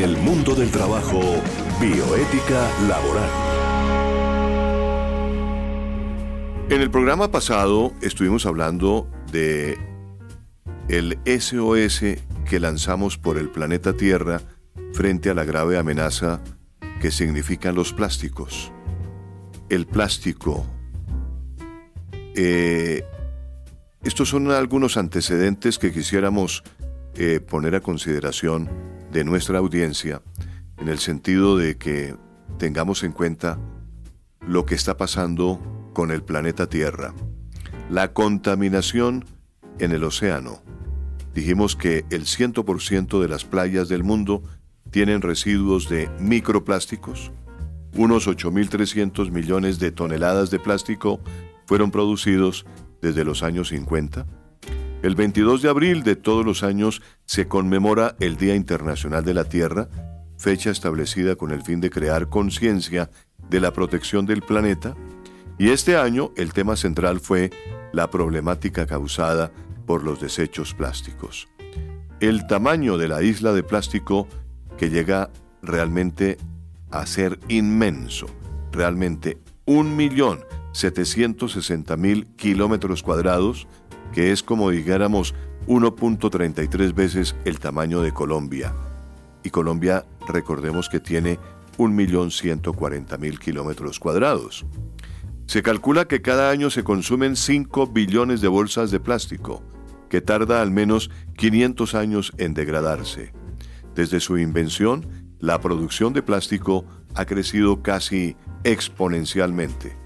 En el mundo del trabajo, bioética laboral. En el programa pasado estuvimos hablando de el SOS que lanzamos por el planeta Tierra frente a la grave amenaza que significan los plásticos. El plástico. Eh, estos son algunos antecedentes que quisiéramos eh, poner a consideración de nuestra audiencia en el sentido de que tengamos en cuenta lo que está pasando con el planeta Tierra. La contaminación en el océano. Dijimos que el 100% de las playas del mundo tienen residuos de microplásticos. Unos 8.300 millones de toneladas de plástico fueron producidos desde los años 50. El 22 de abril de todos los años se conmemora el Día Internacional de la Tierra, fecha establecida con el fin de crear conciencia de la protección del planeta, y este año el tema central fue la problemática causada por los desechos plásticos. El tamaño de la isla de plástico que llega realmente a ser inmenso, realmente un millón setecientos mil kilómetros cuadrados, que es como dijéramos 1.33 veces el tamaño de Colombia. Y Colombia, recordemos que tiene un millón mil kilómetros cuadrados. Se calcula que cada año se consumen 5 billones de bolsas de plástico, que tarda al menos 500 años en degradarse. Desde su invención, la producción de plástico ha crecido casi exponencialmente.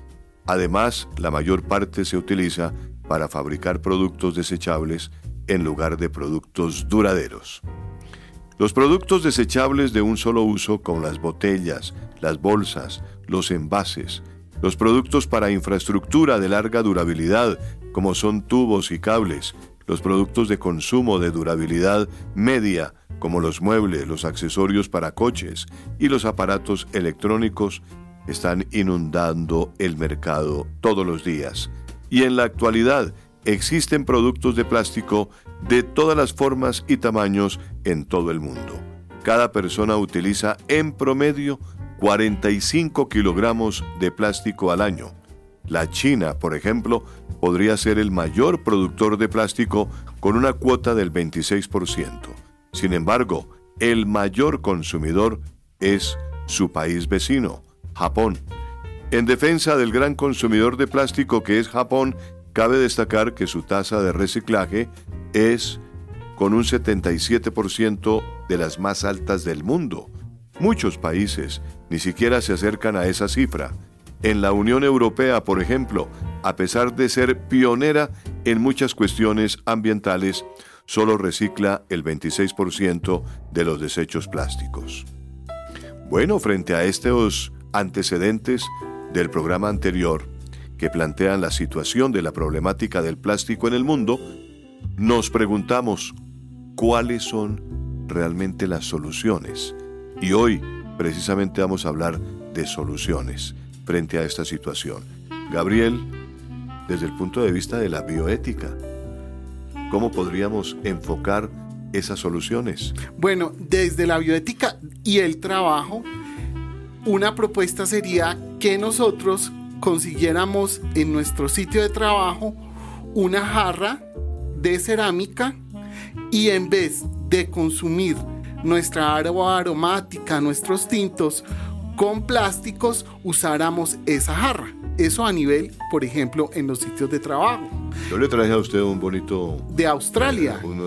Además, la mayor parte se utiliza para fabricar productos desechables en lugar de productos duraderos. Los productos desechables de un solo uso, como las botellas, las bolsas, los envases, los productos para infraestructura de larga durabilidad, como son tubos y cables, los productos de consumo de durabilidad media, como los muebles, los accesorios para coches y los aparatos electrónicos, están inundando el mercado todos los días. Y en la actualidad existen productos de plástico de todas las formas y tamaños en todo el mundo. Cada persona utiliza en promedio 45 kilogramos de plástico al año. La China, por ejemplo, podría ser el mayor productor de plástico con una cuota del 26%. Sin embargo, el mayor consumidor es su país vecino, Japón. En defensa del gran consumidor de plástico que es Japón, cabe destacar que su tasa de reciclaje es con un 77% de las más altas del mundo. Muchos países ni siquiera se acercan a esa cifra. En la Unión Europea, por ejemplo, a pesar de ser pionera en muchas cuestiones ambientales, solo recicla el 26% de los desechos plásticos. Bueno, frente a estos antecedentes del programa anterior que plantean la situación de la problemática del plástico en el mundo, nos preguntamos cuáles son realmente las soluciones. Y hoy precisamente vamos a hablar de soluciones frente a esta situación. Gabriel, desde el punto de vista de la bioética, ¿Cómo podríamos enfocar esas soluciones? Bueno, desde la bioética y el trabajo, una propuesta sería que nosotros consiguiéramos en nuestro sitio de trabajo una jarra de cerámica y en vez de consumir nuestra agua aromática, nuestros tintos con plásticos, usáramos esa jarra. Eso a nivel, por ejemplo, en los sitios de trabajo. Yo le traje a usted un bonito... De Australia. Un,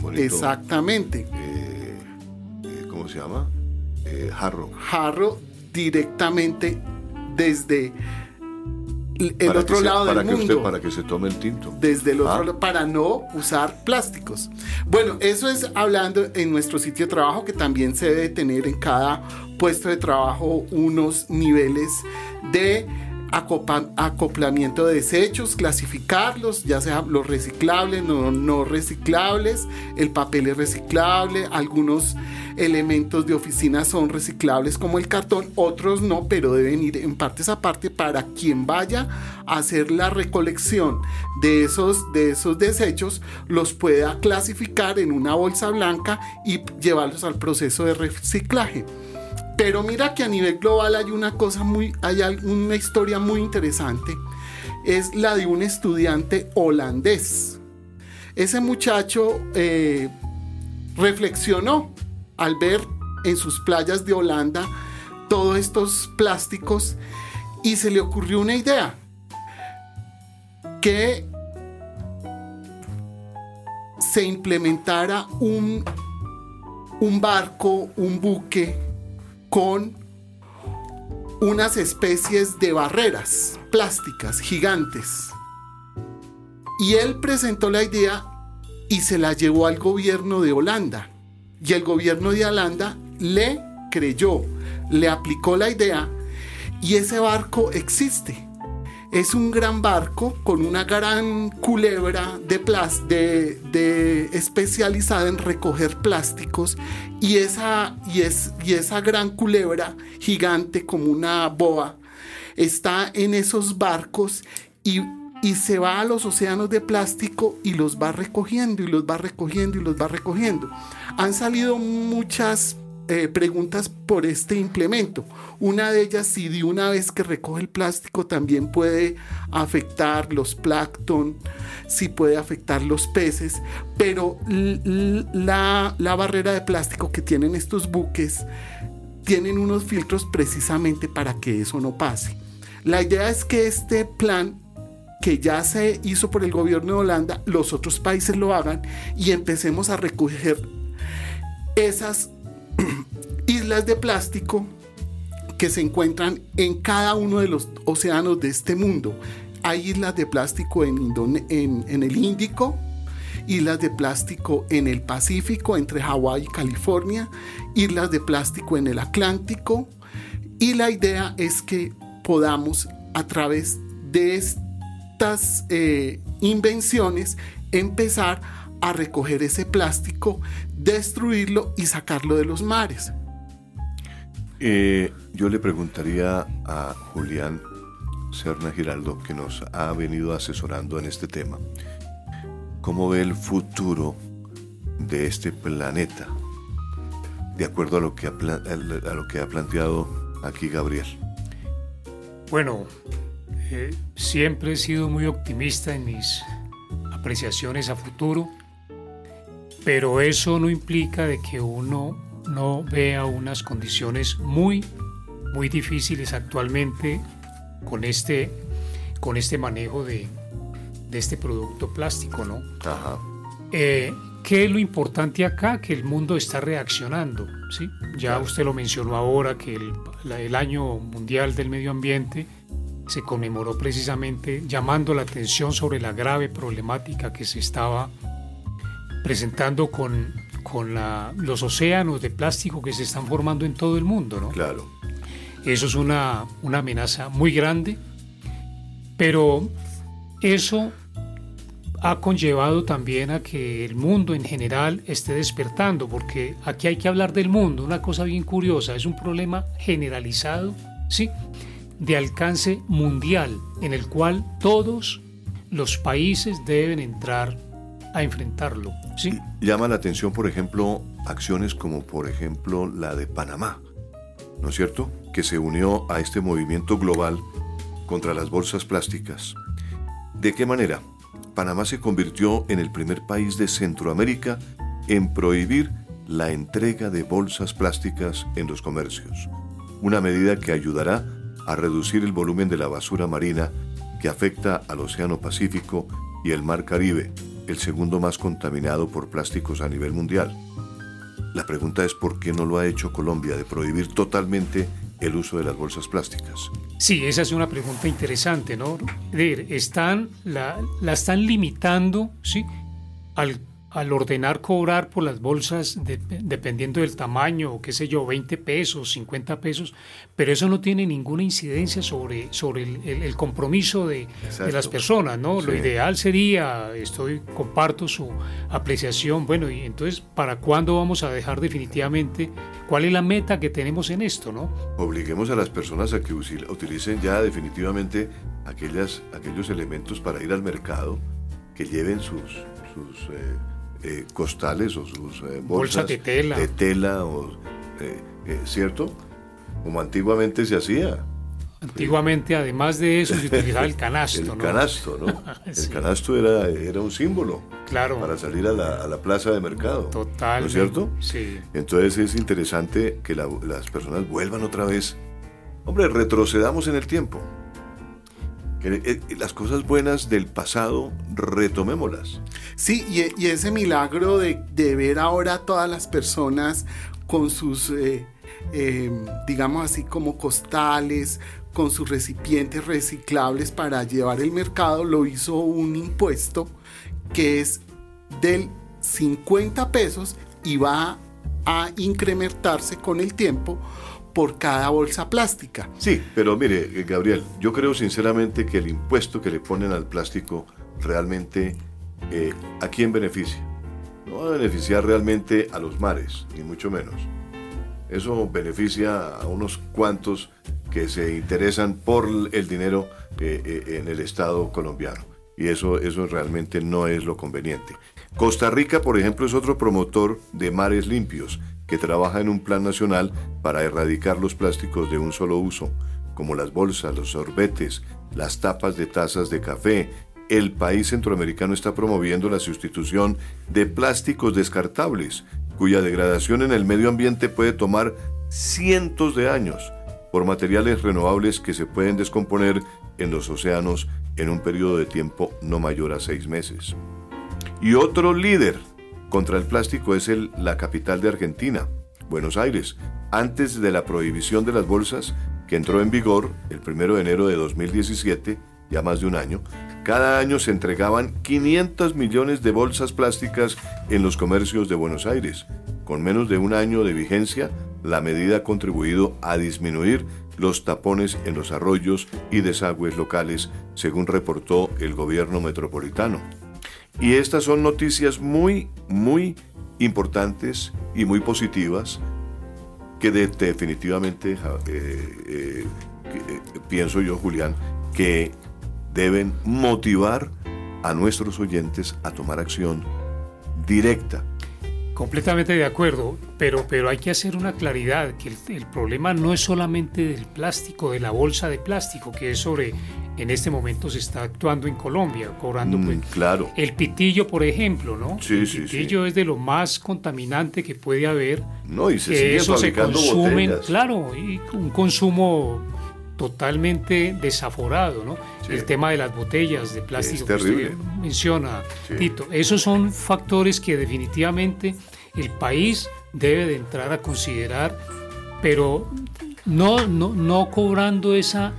bonito, Exactamente. Eh, eh, ¿Cómo se llama? Eh, jarro. Jarro directamente desde el otro lado del para que Usted, para que se tome el tinto. Desde el otro ah. lado, para no usar plásticos. Bueno, eso es hablando en nuestro sitio de trabajo que también se debe tener en cada puesto de trabajo unos niveles de acoplamiento de desechos, clasificarlos, ya sea los reciclables, no, no reciclables, el papel es reciclable, algunos elementos de oficina son reciclables como el cartón, otros no, pero deben ir en partes aparte para quien vaya a hacer la recolección de esos, de esos desechos, los pueda clasificar en una bolsa blanca y llevarlos al proceso de reciclaje. Pero mira que a nivel global hay una cosa muy, hay una historia muy interesante. Es la de un estudiante holandés. Ese muchacho eh, reflexionó al ver en sus playas de Holanda todos estos plásticos y se le ocurrió una idea que se implementara un, un barco, un buque con unas especies de barreras plásticas gigantes. Y él presentó la idea y se la llevó al gobierno de Holanda. Y el gobierno de Holanda le creyó, le aplicó la idea y ese barco existe. Es un gran barco con una gran culebra de, de, de especializada en recoger plásticos y esa, y, es, y esa gran culebra gigante como una boa está en esos barcos y, y se va a los océanos de plástico y los va recogiendo y los va recogiendo y los va recogiendo. Han salido muchas eh, preguntas por este implemento. Una de ellas, si de una vez que recoge el plástico también puede afectar los plancton, si puede afectar los peces, pero la, la barrera de plástico que tienen estos buques tienen unos filtros precisamente para que eso no pase. La idea es que este plan que ya se hizo por el gobierno de Holanda, los otros países lo hagan y empecemos a recoger esas islas de plástico que se encuentran en cada uno de los océanos de este mundo. Hay islas de plástico en, en, el Índico, islas de plástico en el Pacífico, entre Hawái y California, islas de plástico en el Atlántico. Y la idea es que podamos, a través de estas eh, invenciones, empezar a recoger ese plástico, destruirlo y sacarlo de los mares. Eh, yo le preguntaría a Julián Serna Giraldo, que nos ha venido asesorando en este tema, ¿cómo ve el futuro de este planeta? De acuerdo a lo que ha, a lo que ha planteado aquí Gabriel. Bueno, eh, siempre he sido muy optimista en mis apreciaciones a futuro, pero eso no implica de que uno no vea unas condiciones muy, muy difíciles actualmente con este, con este manejo de, este producto plástico, ¿no? Ajá. Eh, ¿Qué es lo importante acá? Que el mundo está reaccionando, ¿sí? Ya usted lo mencionó ahora, que el, el año mundial del medio ambiente se conmemoró precisamente llamando la atención sobre la grave problemática que se estaba presentando con con los océanos de plástico que se están formando en todo el mundo, ¿no? Claro. Eso es una, una amenaza muy grande, pero eso ha conllevado también a que el mundo en general esté despertando, porque aquí hay que hablar del mundo, una cosa bien curiosa, es un problema generalizado, ¿sí? De alcance mundial, en el cual todos los países deben entrar a enfrentarlo. ¿sí? Llama la atención, por ejemplo, acciones como por ejemplo la de Panamá, ¿no es cierto? Que se unió a este movimiento global contra las bolsas plásticas. ¿De qué manera? Panamá se convirtió en el primer país de Centroamérica en prohibir la entrega de bolsas plásticas en los comercios, una medida que ayudará a reducir el volumen de la basura marina que afecta al Océano Pacífico y el Mar Caribe, el segundo más contaminado por plásticos a nivel mundial. La pregunta es por qué no lo ha hecho Colombia de prohibir totalmente el uso de las bolsas plásticas. Sí, esa es una pregunta interesante, ¿no? Están, la, la están limitando, ¿sí? Al, al ordenar cobrar por las bolsas, dependiendo del tamaño, qué sé yo, 20 pesos, 50 pesos, pero eso no tiene ninguna incidencia sobre, sobre el, compromiso de, las personas, ¿no? Lo ideal sería, estoy, comparto su apreciación, bueno, y entonces, ¿para cuándo vamos a dejar definitivamente, cuál es la meta que tenemos en esto, ¿no? Obliguemos a las personas a que utilicen ya definitivamente aquellas, aquellos elementos para ir al mercado, que lleven sus... sus eh, eh, costales o sus eh, bolsas, de tela, de tela o, eh, ¿cierto? Como antiguamente se hacía. Antiguamente, además de eso, se utilizaba el canasto. el canasto, ¿no? El canasto era, era un símbolo. Claro. Para salir a la, plaza de mercado. Total. ¿No es cierto? Sí. Entonces es interesante que las personas vuelvan otra vez. Hombre, retrocedamos en el tiempo. Eh, las cosas buenas del pasado retomémoslas. Sí, y, ese milagro de, ver ahora a todas las personas con sus, eh, eh, digamos así, como costales, con sus recipientes reciclables para llevar el mercado, lo hizo un impuesto que es del 50 pesos y va a incrementarse con el tiempo por cada bolsa plástica. Sí, pero mire, eh, Gabriel, yo creo sinceramente que el impuesto que le ponen al plástico realmente eh, a quién beneficia. No va a beneficiar realmente a los mares, ni mucho menos. Eso beneficia a unos cuantos que se interesan por el dinero eh, en el Estado colombiano. Y eso, eso realmente no es lo conveniente. Costa Rica, por ejemplo, es otro promotor de mares limpios que trabaja en un plan nacional para erradicar los plásticos de un solo uso, como las bolsas, los sorbetes, las tapas de tazas de café. El país centroamericano está promoviendo la sustitución de plásticos descartables, cuya degradación en el medio ambiente puede tomar cientos de años, por materiales renovables que se pueden descomponer en los océanos en un periodo de tiempo no mayor a seis meses. Y otro líder contra el plástico es el, la capital de Argentina, Buenos Aires, antes de la prohibición de las bolsas que entró en vigor el 1 de enero de 2017, ya más de un año, cada año se entregaban 500 millones de bolsas plásticas en los comercios de Buenos Aires. Con menos de un año de vigencia, la medida ha contribuido a disminuir los tapones en los arroyos y desagües locales, según reportó el gobierno metropolitano. Y estas son noticias muy, muy importantes y muy positivas que definitivamente eh, eh, eh, pienso yo, Julián, que deben motivar a nuestros oyentes a tomar acción directa. Completamente de acuerdo, pero, pero hay que hacer una claridad, que el, problema no es solamente del plástico, de la bolsa de plástico, que es sobre, en este momento se está actuando en Colombia, cobrando mm, pues, claro. el pitillo, por ejemplo, ¿no? Sí, el sí, pitillo es de lo más contaminante que puede haber. No, y se que eso se consumen, botellas. claro, y un consumo totalmente desaforado, ¿no? El tema de las botellas de plástico que usted menciona, Tito. Esos son factores que definitivamente el país debe de entrar a considerar, pero no, no, no cobrando esa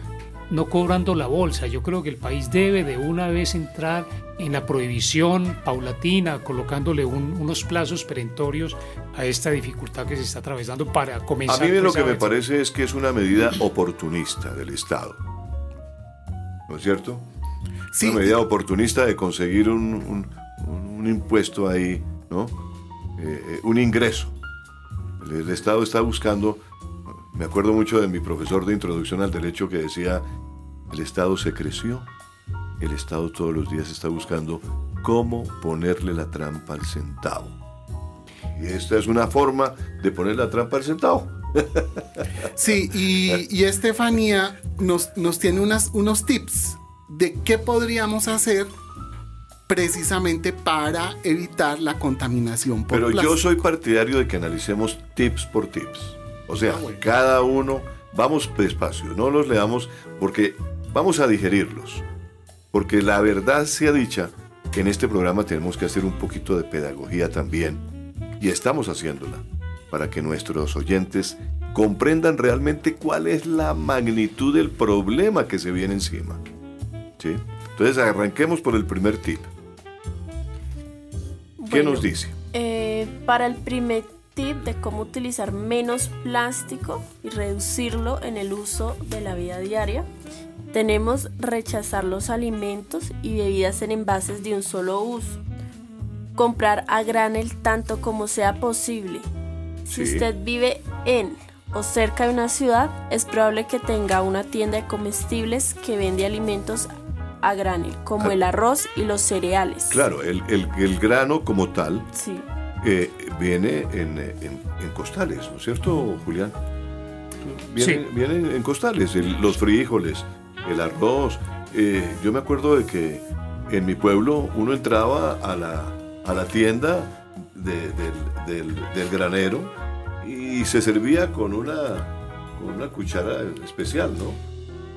no cobrando la bolsa. Yo creo que el país debe de una vez entrar en la prohibición paulatina, colocándole unos plazos perentorios a esta dificultad que se está atravesando para comenzar. A mí lo pues, que me parece es que es una medida oportunista del Estado. ¿No es cierto? Sí. Una medida oportunista de conseguir un, impuesto ahí, ¿no? Eh, eh, un ingreso. el Estado está buscando me acuerdo mucho de mi profesor de introducción al derecho que decía, el Estado se creció, el Estado todos los días está buscando cómo ponerle la trampa al centavo. Y esta es una forma de poner la trampa al centavo. Sí, y, Estefanía nos, nos tiene unas, unos tips de qué podríamos hacer precisamente para evitar la contaminación por Pero yo soy partidario de que analicemos tips por tips. O sea, cada uno, vamos despacio, no los leamos porque vamos a digerirlos. Porque la verdad sea dicha, que en este programa tenemos que hacer un poquito de pedagogía también. Y estamos haciéndola para que nuestros oyentes comprendan realmente cuál es la magnitud del problema que se viene encima. ¿Sí? Entonces arranquemos por el primer tip. ¿Qué nos dice? Eh, para el primer tip de cómo utilizar menos plástico y reducirlo en el uso de la vida diaria, tenemos rechazar los alimentos y bebidas en envases de un solo uso. Comprar a granel tanto como sea posible. Si usted vive en o cerca de una ciudad, es probable que tenga una tienda de comestibles que vende alimentos a granel, como el arroz y los cereales. Claro, el, el, grano como tal sí. Eh, viene en, en, costales, ¿no es cierto, Julián? Viene, sí. viene en costales, los frijoles, el arroz. Eh, yo me acuerdo de que en mi pueblo uno entraba a la, a la tienda del, del, granero y se servía con una, con una cuchara especial, ¿no?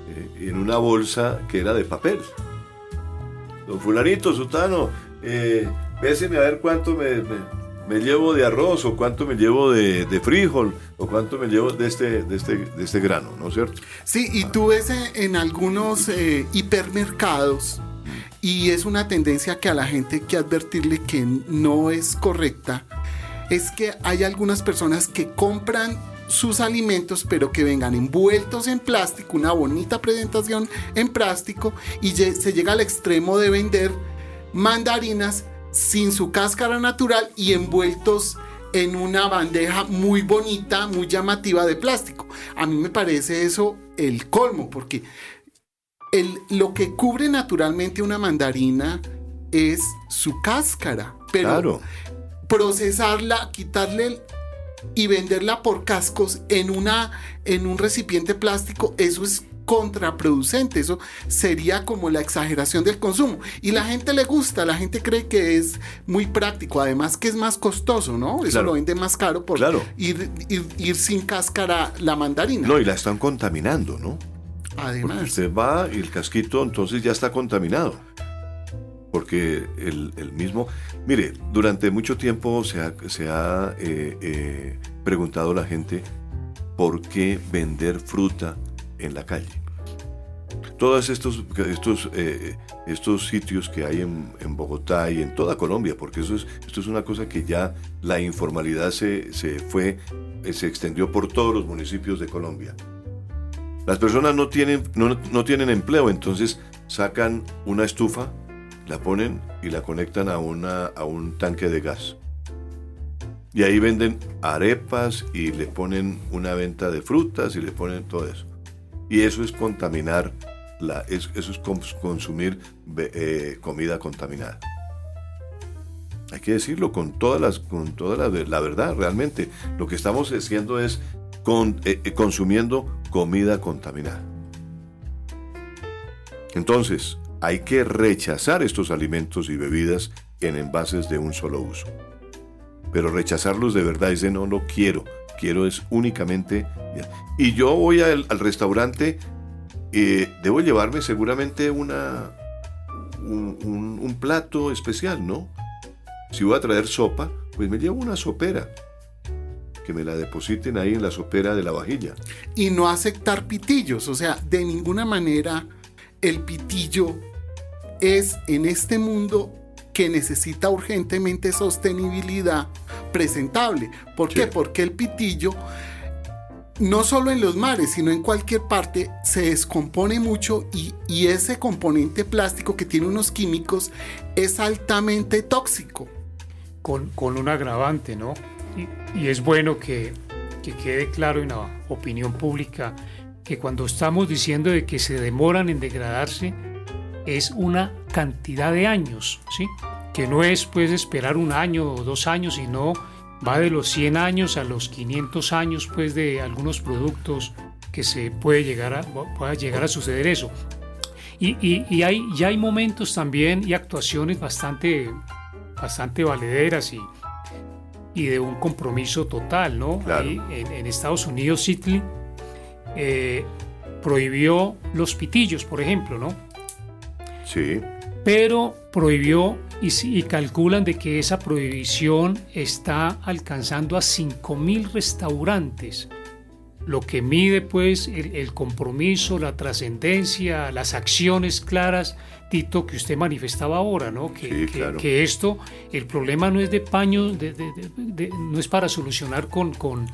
Eh, en una bolsa que era de papel. Don fulanito, sutano, eh, péseme a ver cuánto me, me, llevo de arroz o cuánto me llevo de, de, frijol o cuánto me llevo de este, de este, de este grano, ¿no es cierto? Sí, y tú ves en algunos eh, hipermercados y es una tendencia que a la gente hay que advertirle que no es correcta, es que hay algunas personas que compran sus alimentos, pero que vengan envueltos en plástico, una bonita presentación en plástico, y se llega al extremo de vender mandarinas sin su cáscara natural y envueltos en una bandeja muy bonita, muy llamativa de plástico. A mí me parece eso el colmo, porque el, lo que cubre naturalmente una mandarina es su cáscara, pero procesarla, quitarle y venderla por cascos en, una, en un recipiente plástico, eso es contraproducente, eso sería como la exageración del consumo. Y la gente le gusta, la gente cree que es muy práctico, además que es más costoso, ¿no? Eso lo vende más caro por ir, ir, sin cáscara la mandarina. No, y la están contaminando, ¿no? Además. usted va y el casquito entonces ya está contaminado. Porque el, el mismo... Mire, durante mucho tiempo se ha, se ha eh, eh, preguntado la gente por qué vender fruta en la calle. Todos estos, estos, eh, estos sitios que hay en, en, Bogotá y en toda Colombia, porque eso es, esto es una cosa que ya la informalidad se, se fue, se extendió por todos los municipios de Colombia. Las personas no tienen, no, no tienen empleo, entonces sacan una estufa, la ponen y la conectan a, una, a un tanque de gas. Y ahí venden arepas y le ponen una venta de frutas y le ponen todo eso. Y eso es contaminar, la, eso es consumir eh, comida contaminada. Hay que decirlo con, todas las, con toda la, la verdad, realmente. Lo que estamos haciendo es eh, eh, consumiendo comida contaminada. Entonces, hay que rechazar estos alimentos y bebidas en envases de un solo uso. Pero rechazarlos de verdad es de no lo quiero, quiero es únicamente... Y yo voy al, restaurante, eh, debo llevarme seguramente una, un, un, plato especial, ¿no? Si voy a traer sopa, pues me llevo una sopera. Que me la depositen ahí en la sopera de la vajilla. Y no aceptar pitillos, o sea, de ninguna manera el pitillo es en este mundo que necesita urgentemente sostenibilidad presentable. ¿Por qué? Porque el pitillo, no solo en los mares, sino en cualquier parte, se descompone mucho y, ese componente plástico que tiene unos químicos es altamente tóxico. Con, con un agravante, ¿no? Y, y es bueno que, que quede claro en la opinión pública que cuando estamos diciendo de que se demoran en degradarse, es una cantidad de años, ¿sí? Que no es pues esperar un año o dos años, sino va de los 100 años a los 500 años pues de algunos productos que se puede llegar a, pueda llegar a suceder eso. Y, y, hay, ya hay momentos también y actuaciones bastante, bastante valederas y, y de un compromiso total, ¿no? en, Estados Unidos, Sitley eh, prohibió los pitillos, por ejemplo, ¿no? Sí. Pero prohibió y, calculan de que esa prohibición está alcanzando a 5.000 restaurantes lo que mide pues el, compromiso, la trascendencia, las acciones claras, Tito, que usted manifestaba ahora, ¿no? Que, que, esto, el problema no es de paño, no es para solucionar con, con,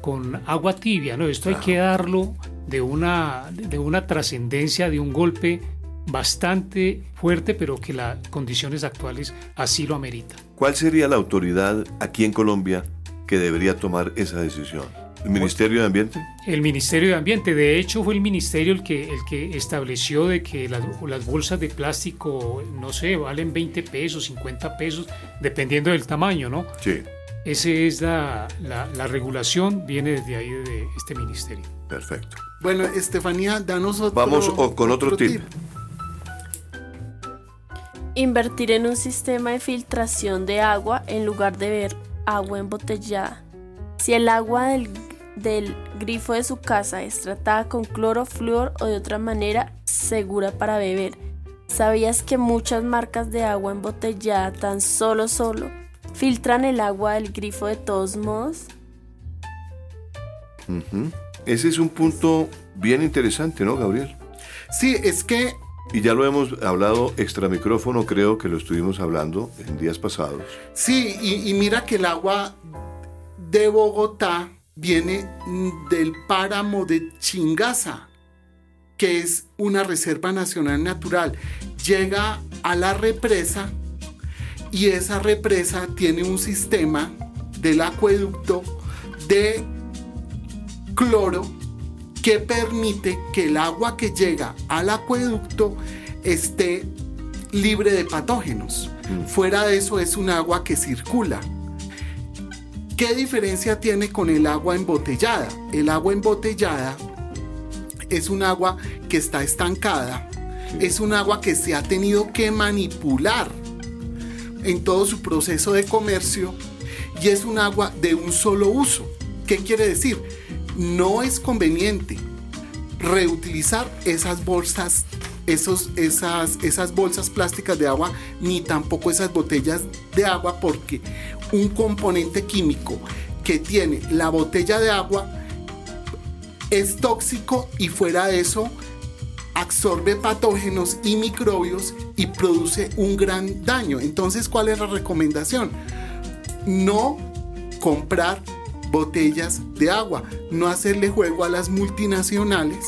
con, agua tibia, ¿no? Esto hay que darlo de una, de una trascendencia, de un golpe bastante fuerte, pero que las condiciones actuales así lo ameritan. ¿Cuál sería la autoridad aquí en Colombia que debería tomar esa decisión? ¿El Ministerio de Ambiente? El Ministerio de Ambiente. De hecho, fue el Ministerio el que, el que estableció de que las, las, bolsas de plástico, no sé, valen 20 pesos, 50 pesos, dependiendo del tamaño, ¿no? Sí. Esa es la, la, regulación, viene desde ahí, de este ministerio. Perfecto. Bueno, Estefanía, danos otro Vamos con otro, tip. Invertir en un sistema de filtración de agua en lugar de ver agua embotellada. Si el agua del, del grifo de su casa es tratada con cloro, flúor o de otra manera segura para beber, ¿sabías que muchas marcas de agua embotellada tan solo solo filtran el agua del grifo de todos modos? Ese es un punto bien interesante, ¿no, Gabriel? Sí, es que... Y ya lo hemos hablado extra micrófono, creo que lo estuvimos hablando en días pasados. Sí, y, mira que el agua de Bogotá viene del páramo de Chingaza, que es una reserva nacional natural. Llega a la represa y esa represa tiene un sistema del acueducto de cloro que permite que el agua que llega al acueducto esté libre de patógenos. Mm. Fuera de eso es un agua que circula. ¿Qué diferencia tiene con el agua embotellada? El agua embotellada es un agua que está estancada, es un agua que se ha tenido que manipular en todo su proceso de comercio y es un agua de un solo uso. ¿Qué quiere decir? No es conveniente reutilizar esas bolsas, esos, esas, esas bolsas plásticas de agua, ni tampoco esas botellas de agua, porque un componente químico que tiene la botella de agua es tóxico y fuera de eso absorbe patógenos y microbios y produce un gran daño. Entonces, ¿cuál es la recomendación? No comprar botellas de agua, no hacerle juego a las multinacionales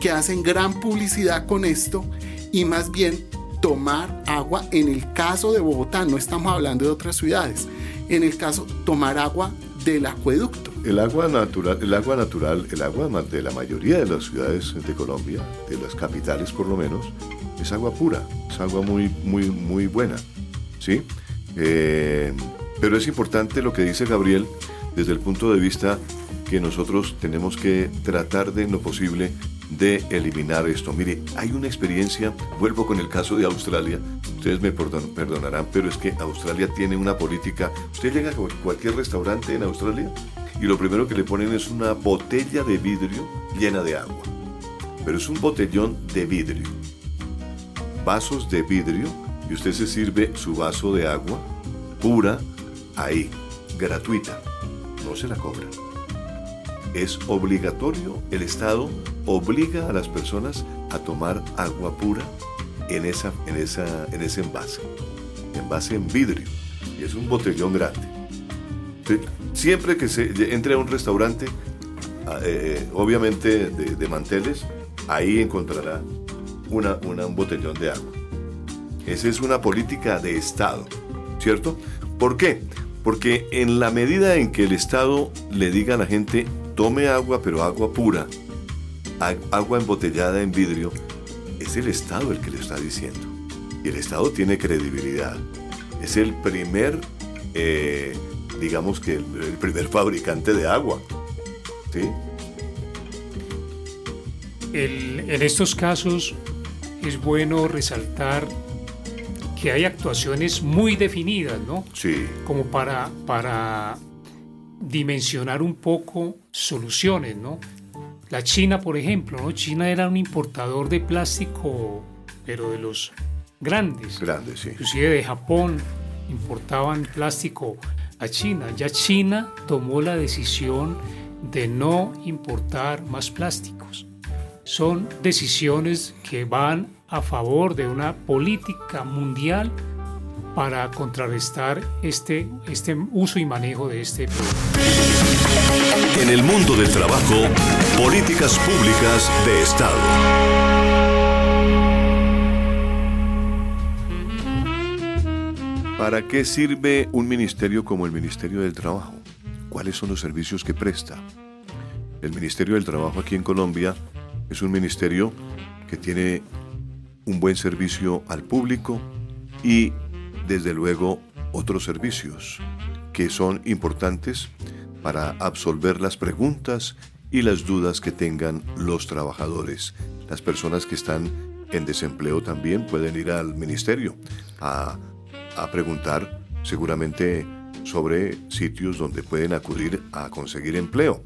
que hacen gran publicidad con esto y más bien tomar agua en el caso de Bogotá, no estamos hablando de otras ciudades, en el caso tomar agua del acueducto. El agua natural, el agua natural, el agua de la mayoría de las ciudades de Colombia, de las capitales por lo menos, es agua pura, es agua muy, muy, muy buena, ¿sí? Eh, pero es importante lo que dice Gabriel desde el punto de vista que nosotros tenemos que tratar de lo posible de eliminar esto. Mire, hay una experiencia, vuelvo con el caso de Australia, ustedes me perdonarán, pero es que Australia tiene una política, usted llega a cualquier restaurante en Australia y lo primero que le ponen es una botella de vidrio llena de agua. Pero es un botellón de vidrio. Vasos de vidrio y usted se sirve su vaso de agua pura ahí, gratuita. No se la cobra. Es obligatorio, el Estado obliga a las personas a tomar agua pura en, esa, en, esa, en ese envase. Envase en vidrio. Y es un botellón grande. Siempre que se entre a un restaurante, ah, eh, eh, obviamente de, manteles, ahí encontrará una, un botellón de agua. Esa es una política de Estado, ¿cierto? ¿Por qué? Porque en la medida en que el Estado le diga a la gente, tome agua, pero agua pura, agua embotellada en vidrio, es el Estado el que le está diciendo. Y el Estado tiene credibilidad. Es el primer eh, digamos que el, primer fabricante de agua. ¿sí? en estos casos es bueno resaltar que hay actuaciones muy definidas, ¿no? Sí. Como para, para dimensionar un poco soluciones, ¿no? La China, por ejemplo, ¿no? China era un importador de plástico, pero de los grandes. Grandes, sí. Inclusive de Japón importaban plástico a China. Ya China tomó la decisión de no importar más plásticos. Son decisiones que van a favor de una política mundial para contrarrestar este, este uso y manejo de este producto. En el mundo del trabajo, políticas públicas de Estado. ¿Para qué sirve un ministerio como el Ministerio del Trabajo? ¿Cuáles son los servicios que presta? El Ministerio del Trabajo aquí en Colombia es un ministerio que tiene un buen servicio al público y desde luego otros servicios que son importantes para absolver las preguntas y las dudas que tengan los trabajadores. Las personas que están en desempleo también pueden ir al ministerio a, a preguntar seguramente sobre sitios donde pueden acudir a conseguir empleo.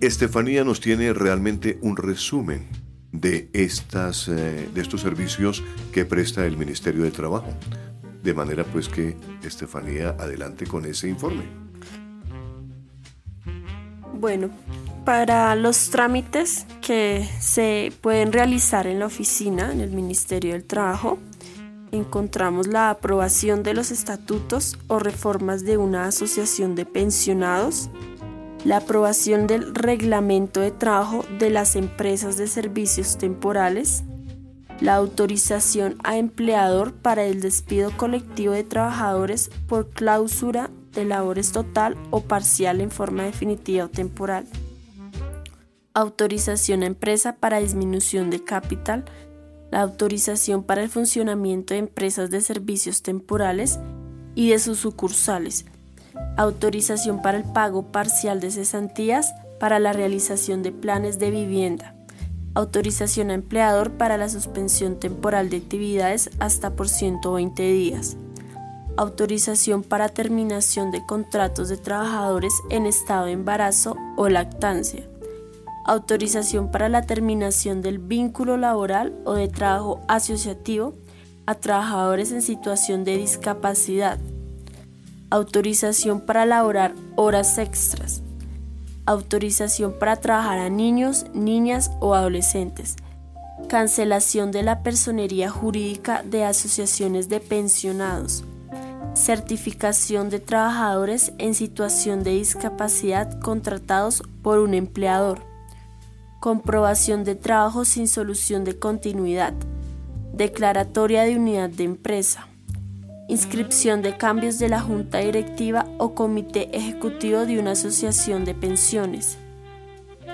Estefanía nos tiene realmente un resumen de, estas, eh, de estos servicios que presta el Ministerio de Trabajo. De manera pues que Estefanía adelante con ese informe. Bueno, para los trámites que se pueden realizar en la oficina, en el Ministerio del Trabajo, encontramos la aprobación de los estatutos o reformas de una asociación de pensionados, la aprobación del reglamento de trabajo de las empresas de servicios temporales, la autorización a empleador para el despido colectivo de trabajadores por clausura de labores total o parcial en forma definitiva o temporal, autorización a empresa para disminución de capital, la autorización para el funcionamiento de empresas de servicios temporales y de sus sucursales, autorización para el pago parcial de cesantías para la realización de planes de vivienda, autorización a empleador para la suspensión temporal de actividades hasta por 120 días, autorización para terminación de contratos de trabajadores en estado de embarazo o lactancia, autorización para la terminación del vínculo laboral o de trabajo asociativo a trabajadores en situación de discapacidad, autorización para elaborar horas extras, autorización para trabajar a niños, niñas o adolescentes, cancelación de la personería jurídica de asociaciones de pensionados, certificación de trabajadores en situación de discapacidad contratados por un empleador, comprobación de trabajo sin solución de continuidad, declaratoria de unidad de empresa, inscripción de cambios de la junta directiva o comité ejecutivo de una asociación de pensiones,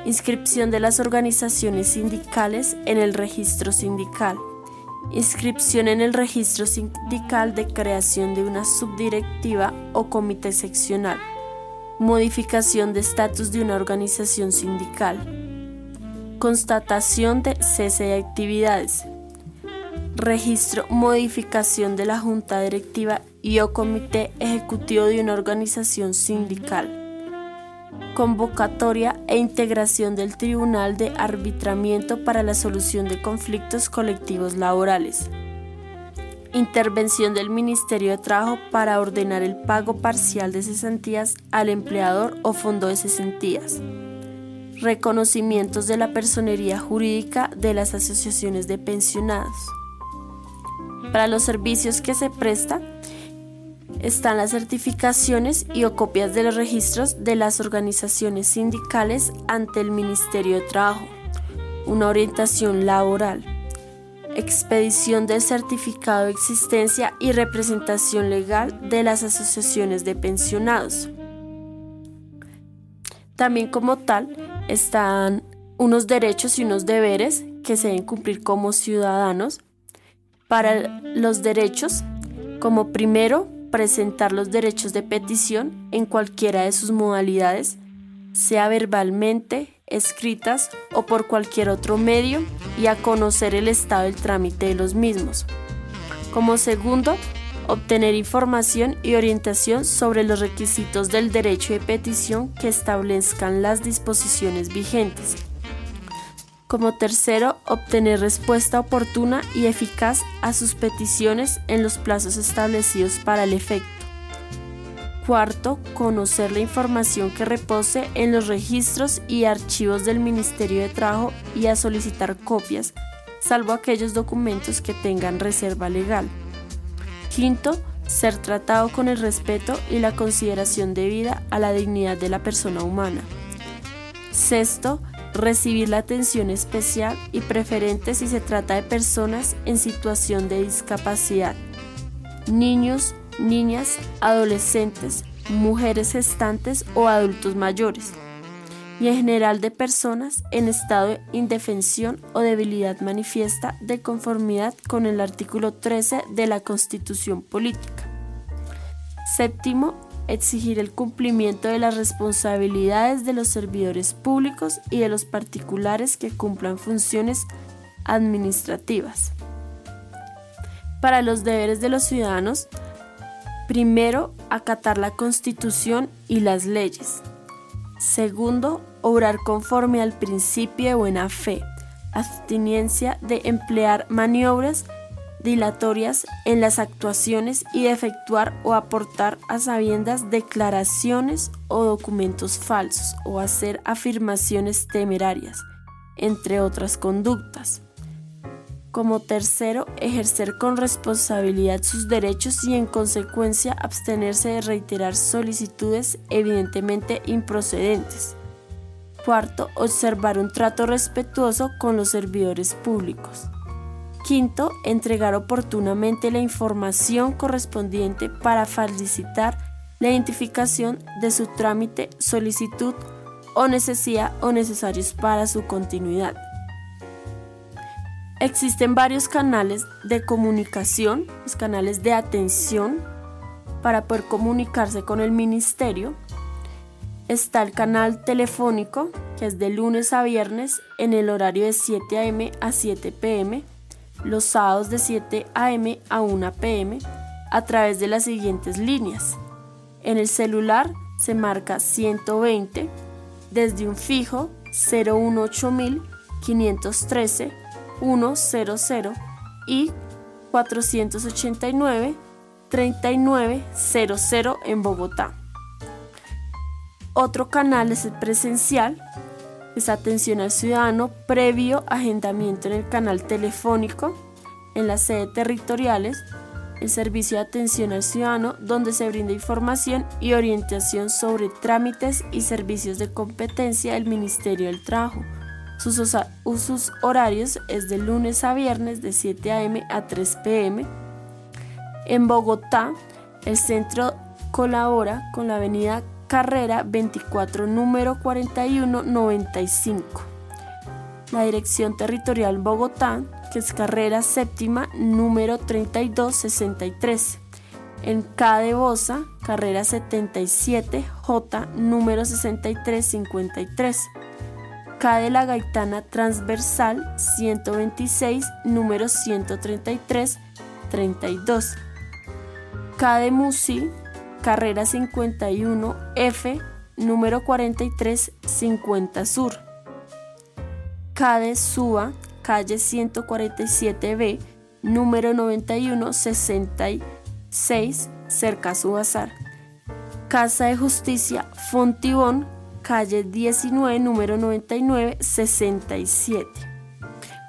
inscripción de las organizaciones sindicales en el registro sindical, inscripción en el registro sindical de creación de una subdirectiva o comité seccional, modificación de estatus de una organización sindical, constatación de cese de actividades, registro, modificación de la junta directiva y o comité ejecutivo de una organización sindical, convocatoria e integración del Tribunal de Arbitramiento para la Solución de Conflictos Colectivos Laborales, intervención del Ministerio de Trabajo para ordenar el pago parcial de cesantías al empleador o fondo de cesantías. Reconocimientos de la personería jurídica de las asociaciones de pensionados. Para los servicios que se presta están las certificaciones y o copias de los registros de las organizaciones sindicales ante el Ministerio de Trabajo, una orientación laboral, expedición del certificado de existencia y representación legal de las asociaciones de pensionados. También como tal están unos derechos y unos deberes que se deben cumplir como ciudadanos para los derechos, como primero, presentar los derechos de petición en cualquiera de sus modalidades, sea verbalmente, escritas o por cualquier otro medio, y a conocer el estado del trámite de los mismos. Como segundo, obtener información y orientación sobre los requisitos del derecho de petición que establezcan las disposiciones vigentes. Como tercero, obtener respuesta oportuna y eficaz a sus peticiones en los plazos establecidos para el efecto. Cuarto, conocer la información que repose en los registros y archivos del Ministerio de Trabajo y a solicitar copias, salvo aquellos documentos que tengan reserva legal. Quinto, ser tratado con el respeto y la consideración debida a la dignidad de la persona humana. Sexto, recibir la atención especial y preferente si se trata de personas en situación de discapacidad, niños, niñas, adolescentes, mujeres gestantes o adultos mayores, y en general de personas en estado de indefensión o debilidad manifiesta de conformidad con el artículo 13 de la Constitución Política. Séptimo, exigir el cumplimiento de las responsabilidades de los servidores públicos y de los particulares que cumplan funciones administrativas. Para los deberes de los ciudadanos, primero, acatar la Constitución y las leyes. Segundo, obrar conforme al principio de buena fe, abstinencia de emplear maniobras dilatorias en las actuaciones y de efectuar o aportar a sabiendas declaraciones o documentos falsos o hacer afirmaciones temerarias, entre otras conductas. Como tercero, ejercer con responsabilidad sus derechos y en consecuencia abstenerse de reiterar solicitudes evidentemente improcedentes. Cuarto, observar un trato respetuoso con los servidores públicos. Quinto, entregar oportunamente la información correspondiente para facilitar la identificación de su trámite, solicitud o necesidad o necesarios para su continuidad. Existen varios canales de comunicación, los canales de atención para poder comunicarse con el ministerio. Está el canal telefónico, que es de lunes a viernes en el horario de 7 a.m. a 7 p.m los sábados de 7 a.m. a 1 p.m. a través de las siguientes líneas. En el celular se marca 120 desde un fijo 018000 513 100 y 489 3900 en Bogotá. Otro canal es el presencial es atención al ciudadano previo agendamiento en el canal telefónico, en las sedes territoriales, el servicio de atención al ciudadano donde se brinda información y orientación sobre trámites y servicios de competencia del Ministerio del Trabajo. Sus usos horarios es de lunes a viernes de 7 a.m. a 3 p.m. En Bogotá, el centro colabora con la avenida carrera 24, número 4195. La dirección territorial Bogotá, que es carrera séptima, número 3263. En K de Bosa, carrera 77, J, número 6353. K de la Gaitana Transversal 126, número 133, 32. K de Musi, carrera 51 F, número 4350 Sur. Cade Suba, calle 147B, número 9166, cerca Subazar. Casa de Justicia Fontibón, calle 19, número 9967.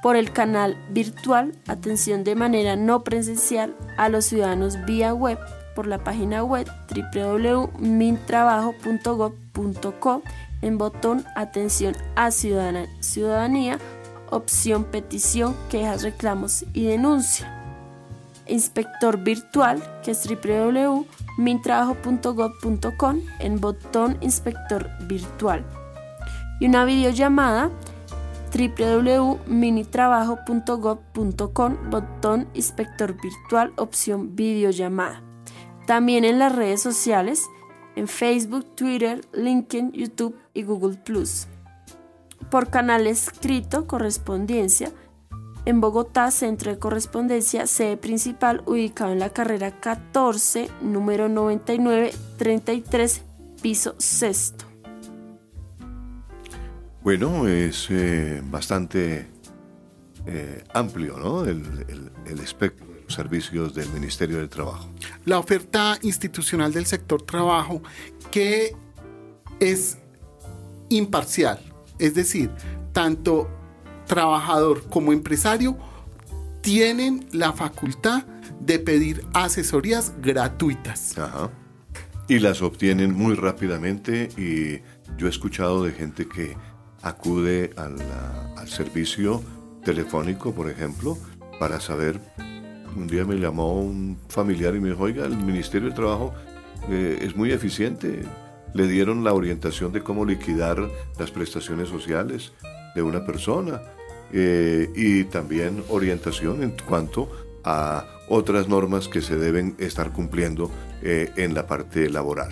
Por el canal virtual, atención de manera no presencial a los ciudadanos vía web por la página web www.mintrabajo.gov.co en botón Atención a Ciudadanía, opción Petición, Quejas, Reclamos y Denuncia. Inspector virtual, que es www.mintrabajo.gov.com en botón Inspector virtual. Y una videollamada www.minitrabajo.gov.com botón inspector virtual opción videollamada. También en las redes sociales, en Facebook, Twitter, LinkedIn, YouTube y Google ⁇ Por canal escrito, correspondencia, en Bogotá, Centro de Correspondencia, sede principal ubicado en la carrera 14, número 9933, piso sexto. Bueno, es eh, bastante eh, amplio ¿no? el, el espectro del servicios del Ministerio del Trabajo? La oferta institucional del sector trabajo que es imparcial, es decir, tanto trabajador como empresario tienen la facultad de pedir asesorías gratuitas. Ajá. Y las obtienen muy rápidamente y yo he escuchado de gente que acude al, al servicio telefónico, por ejemplo, para saber. Un día me llamó un familiar y me dijo, oiga, el Ministerio del Trabajo eh, es muy eficiente. Le dieron la orientación de cómo liquidar las prestaciones sociales de una persona eh, y también orientación en cuanto a otras normas que se deben estar cumpliendo eh, en la parte laboral.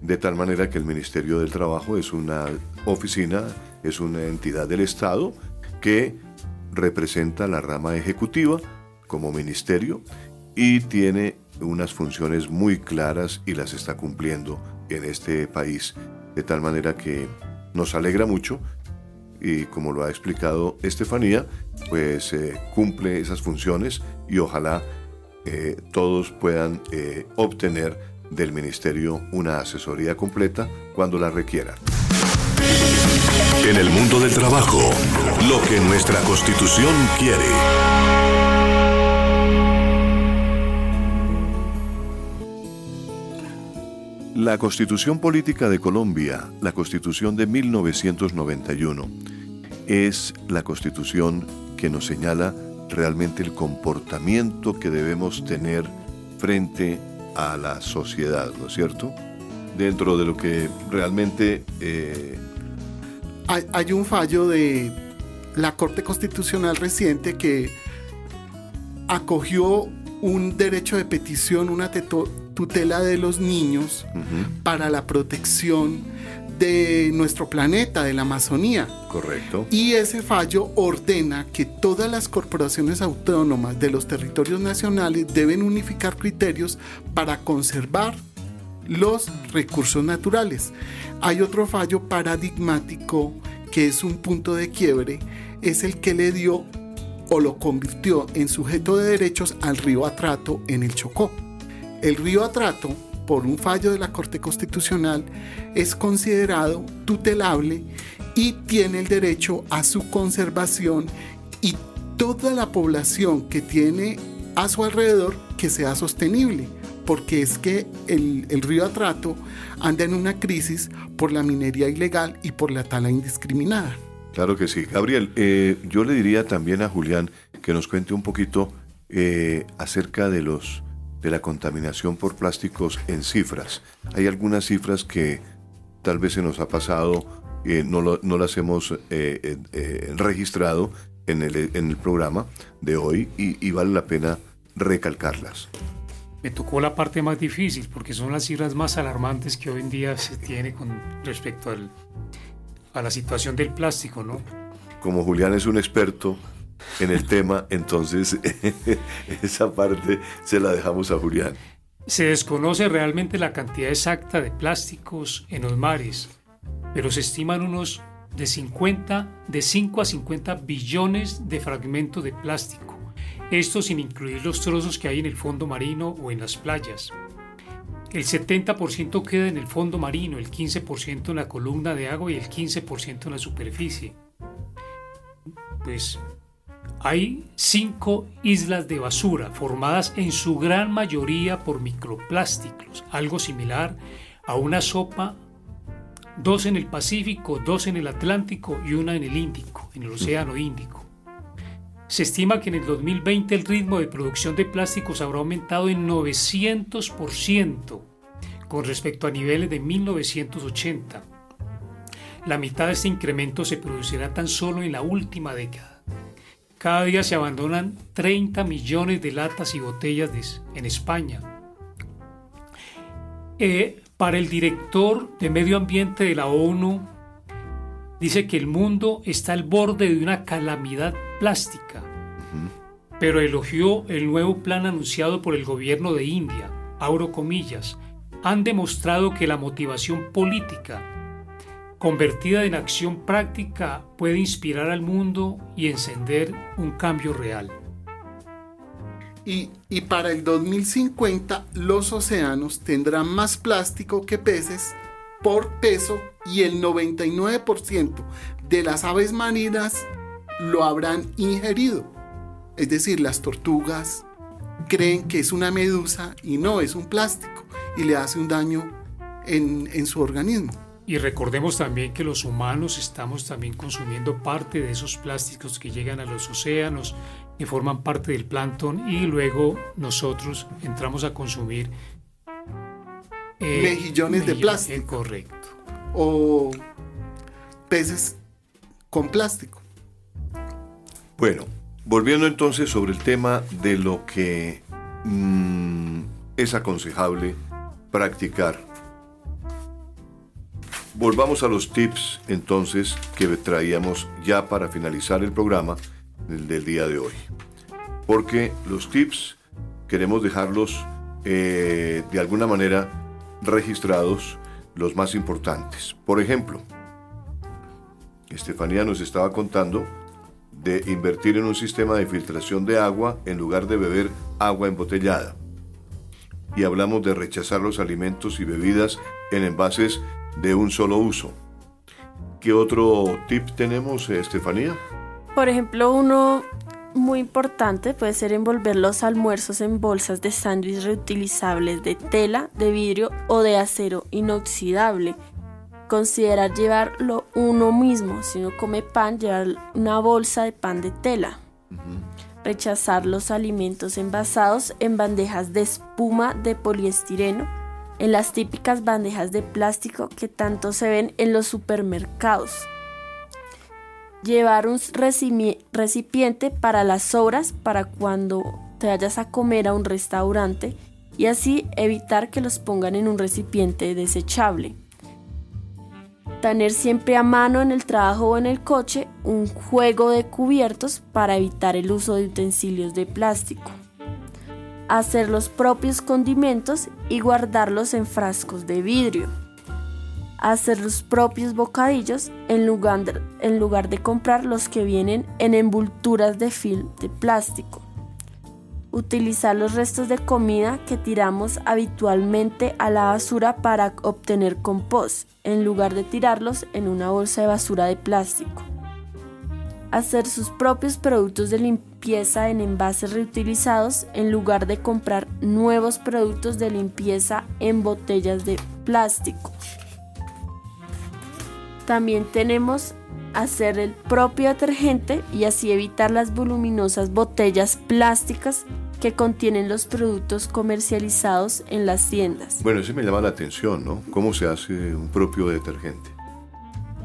De tal manera que el Ministerio del Trabajo es una oficina, es una entidad del Estado que representa la rama ejecutiva como ministerio y tiene unas funciones muy claras y las está cumpliendo en este país. De tal manera que nos alegra mucho y como lo ha explicado Estefanía, pues eh, cumple esas funciones y ojalá eh, todos puedan eh, obtener del ministerio una asesoría completa cuando la requieran. En el mundo del trabajo, lo que nuestra constitución quiere. La Constitución Política de Colombia, la Constitución de 1991, es la Constitución que nos señala realmente el comportamiento que debemos tener frente a la sociedad, ¿no es cierto? Dentro de lo que realmente eh, hay, un fallo de la Corte Constitucional reciente que acogió un derecho de petición, una tutela de los niños para la protección de nuestro planeta, de la Amazonía. Correcto. Y ese fallo ordena que todas las corporaciones autónomas de los territorios nacionales deben unificar criterios para conservar los recursos naturales. Hay otro fallo paradigmático que es un punto de quiebre, es el que le dio o lo convirtió en sujeto de derechos al río Atrato en el Chocó. El río Atrato, por un fallo de la Corte Constitucional, es considerado tutelable y tiene el derecho a su conservación y toda la población que tiene a su alrededor que sea sostenible porque es que el, río Atrato anda en una crisis por la minería ilegal y por la tala indiscriminada. Claro que sí. Gabriel, eh, yo le diría también a Julián que nos cuente un poquito eh, acerca de los de la contaminación por plásticos en cifras. Hay algunas cifras que tal vez se nos ha pasado, eh, no, no, las hemos registrado en el, en el, programa de hoy y vale la pena recalcarlas me tocó la parte más difícil porque son las cifras más alarmantes que hoy en día se tiene con respecto al, a la situación del plástico, ¿no? Como Julián es un experto en el tema, entonces esa parte se la dejamos a Julián. Se desconoce realmente la cantidad exacta de plásticos en los mares, pero se estiman unos de 50, de 5 a 50 billones de fragmentos de plástico esto sin incluir los trozos que hay en el fondo marino o en las playas. El 70% queda en el fondo marino, el 15% en la columna de agua y el 15% en la superficie. Pues hay cinco islas de basura formadas en su gran mayoría por microplásticos, algo similar a una sopa, dos en el Pacífico, dos en el Atlántico y una en el Índico, en el Océano Índico. Se estima que en el 2020 el ritmo de producción de plásticos habrá aumentado en 900% con respecto a niveles de 1980. La mitad de este incremento se producirá tan solo en la última década. Cada día se abandonan 30 millones de latas y botellas en España. Eh, para el director de Medio Ambiente de la ONU, dice que el mundo está al borde de una calamidad plástica, pero elogió el nuevo plan anunciado por el gobierno de India, abro comillas, han demostrado que la motivación política convertida en acción práctica puede inspirar al mundo y encender un cambio real. Y, para el 2050 los océanos tendrán más plástico que peces por peso y el 99% de las aves marinas lo habrán ingerido. Es decir, las tortugas creen que es una medusa y no, es un plástico y le hace un daño en su organismo. Y recordemos también que los humanos estamos también consumiendo parte de esos plásticos que llegan a los océanos, que forman parte del plancton y luego nosotros entramos a consumir eh, mejillones de plástico. correcto. O peces con plástico. Bueno, volviendo entonces sobre el tema de lo que mm, es aconsejable practicar. Volvamos a los tips entonces que traíamos ya para finalizar el programa del día de hoy. Porque los tips queremos dejarlos eh, de alguna manera registrados los más importantes. Por ejemplo, Estefanía nos estaba contando de invertir en un sistema de filtración de agua en lugar de beber agua embotellada. Y hablamos de rechazar los alimentos y bebidas en envases de un solo uso. ¿Qué otro tip tenemos, Estefanía? Por ejemplo, uno muy importante puede ser envolver los almuerzos en bolsas de sándwich reutilizables de tela, de vidrio o de acero inoxidable. Considerar llevarlo uno mismo. Si uno come pan, llevar una bolsa de pan de tela. Rechazar los alimentos envasados en bandejas de espuma de poliestireno, en las típicas bandejas de plástico que tanto se ven en los supermercados llevar un recipiente para las sobras para cuando te vayas a comer a un restaurante y así evitar que los pongan en un recipiente desechable. Tener siempre a mano en el trabajo o en el coche un juego de cubiertos para evitar el uso de utensilios de plástico. Hacer los propios condimentos y guardarlos en frascos de vidrio hacer los propios bocadillos en lugar, de, en lugar de comprar los que vienen en envolturas de film de plástico. Utilizar los restos de comida que tiramos habitualmente a la basura para obtener compost, en lugar de tirarlos en una bolsa de basura de plástico. Hacer sus propios productos de limpieza en envases reutilizados en lugar de comprar nuevos productos de limpieza en botellas de plástico. También tenemos hacer el propio detergente y así evitar las voluminosas botellas plásticas que contienen los productos comercializados en las tiendas. Bueno, eso me llama la atención, ¿no? ¿Cómo se hace un propio detergente?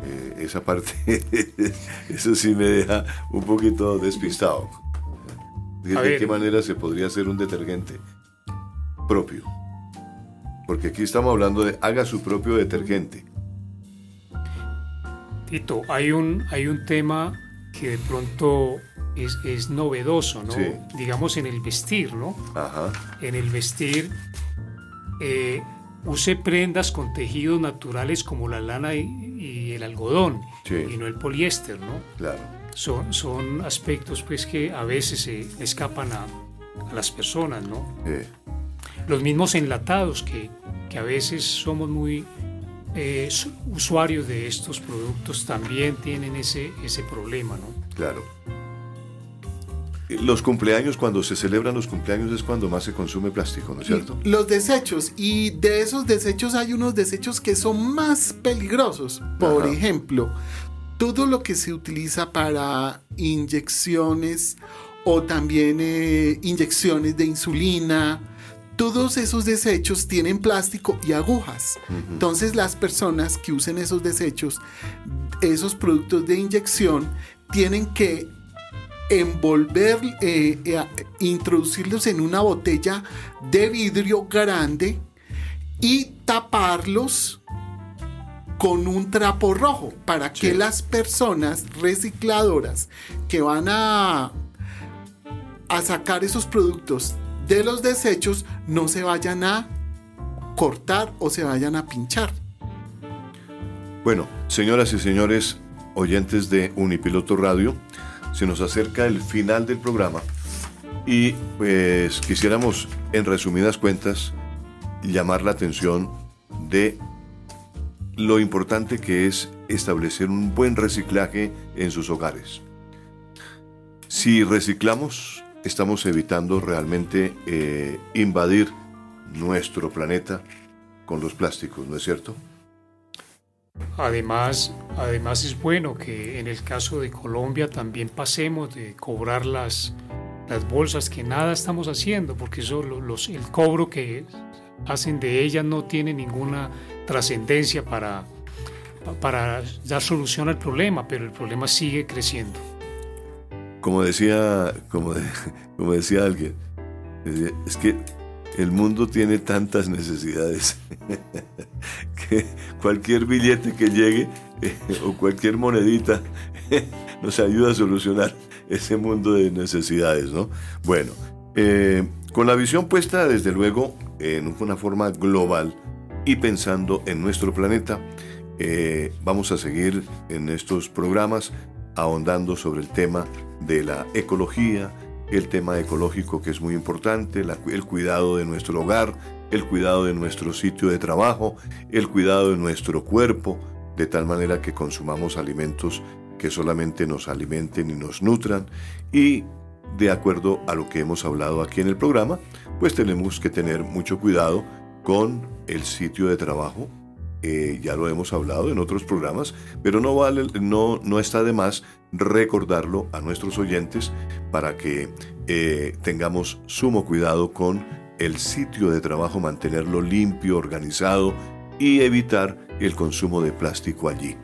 Eh, esa parte, eso sí me deja un poquito despistado. ¿De qué manera se podría hacer un detergente propio? Porque aquí estamos hablando de haga su propio detergente. Tito, hay un, hay un tema que de pronto es, novedoso, ¿no? Digamos en el vestir, ¿no? Ajá. En el vestir, eh, use prendas con tejidos naturales como la lana y, el algodón, y no el poliéster, ¿no? Claro. Son, son aspectos pues que a veces se escapan a, las personas, ¿no? Los mismos enlatados que, que a veces somos muy eh, usuarios de estos productos también tienen ese, ese problema, ¿no? Claro. Los cumpleaños, cuando se celebran los cumpleaños es cuando más se consume plástico, ¿no es cierto? Los desechos, y de esos desechos hay unos desechos que son más peligrosos. Por ejemplo, todo lo que se utiliza para inyecciones o también eh, inyecciones de insulina, todos esos desechos tienen plástico y agujas. Entonces las personas que usen esos desechos, esos productos de inyección, tienen que envolver, eh, eh, introducirlos en una botella de vidrio grande y taparlos con un trapo rojo para que las personas recicladoras que van a, a sacar esos productos de los desechos no se vayan a cortar o se vayan a pinchar. Bueno, señoras y señores oyentes de Unipiloto Radio, se nos acerca el final del programa Y pues quisiéramos, en resumidas cuentas, llamar la atención de lo importante que es establecer un buen reciclaje en sus hogares. Si reciclamos, estamos evitando realmente eh, invadir nuestro planeta con los plásticos, ¿no es cierto? Además, además es bueno que en el caso de Colombia también pasemos de cobrar las, las bolsas que nada estamos haciendo, porque eso, los, el cobro que hacen de ellas no tiene ninguna trascendencia para, para dar solución al problema, pero el problema sigue creciendo. Como decía, como, decía alguien, es que el mundo tiene tantas necesidades que cualquier billete que llegue o cualquier monedita nos ayuda a solucionar ese mundo de necesidades, ¿no? Bueno, eh, con la visión puesta desde luego en una forma global y pensando en nuestro planeta, eh, vamos a seguir en estos programas ahondando sobre el tema de la ecología, el tema ecológico que es muy importante, el cuidado de nuestro hogar, el cuidado de nuestro sitio de trabajo, el cuidado de nuestro cuerpo, de tal manera que consumamos alimentos que solamente nos alimenten y nos nutran. Y de acuerdo a lo que hemos hablado aquí en el programa, pues tenemos que tener mucho cuidado con el sitio de trabajo. Eh, ya lo hemos hablado en otros programas, pero no, vale, no, no está de más recordarlo a nuestros oyentes para que eh, tengamos sumo cuidado con el sitio de trabajo, mantenerlo limpio, organizado y evitar el consumo de plástico allí.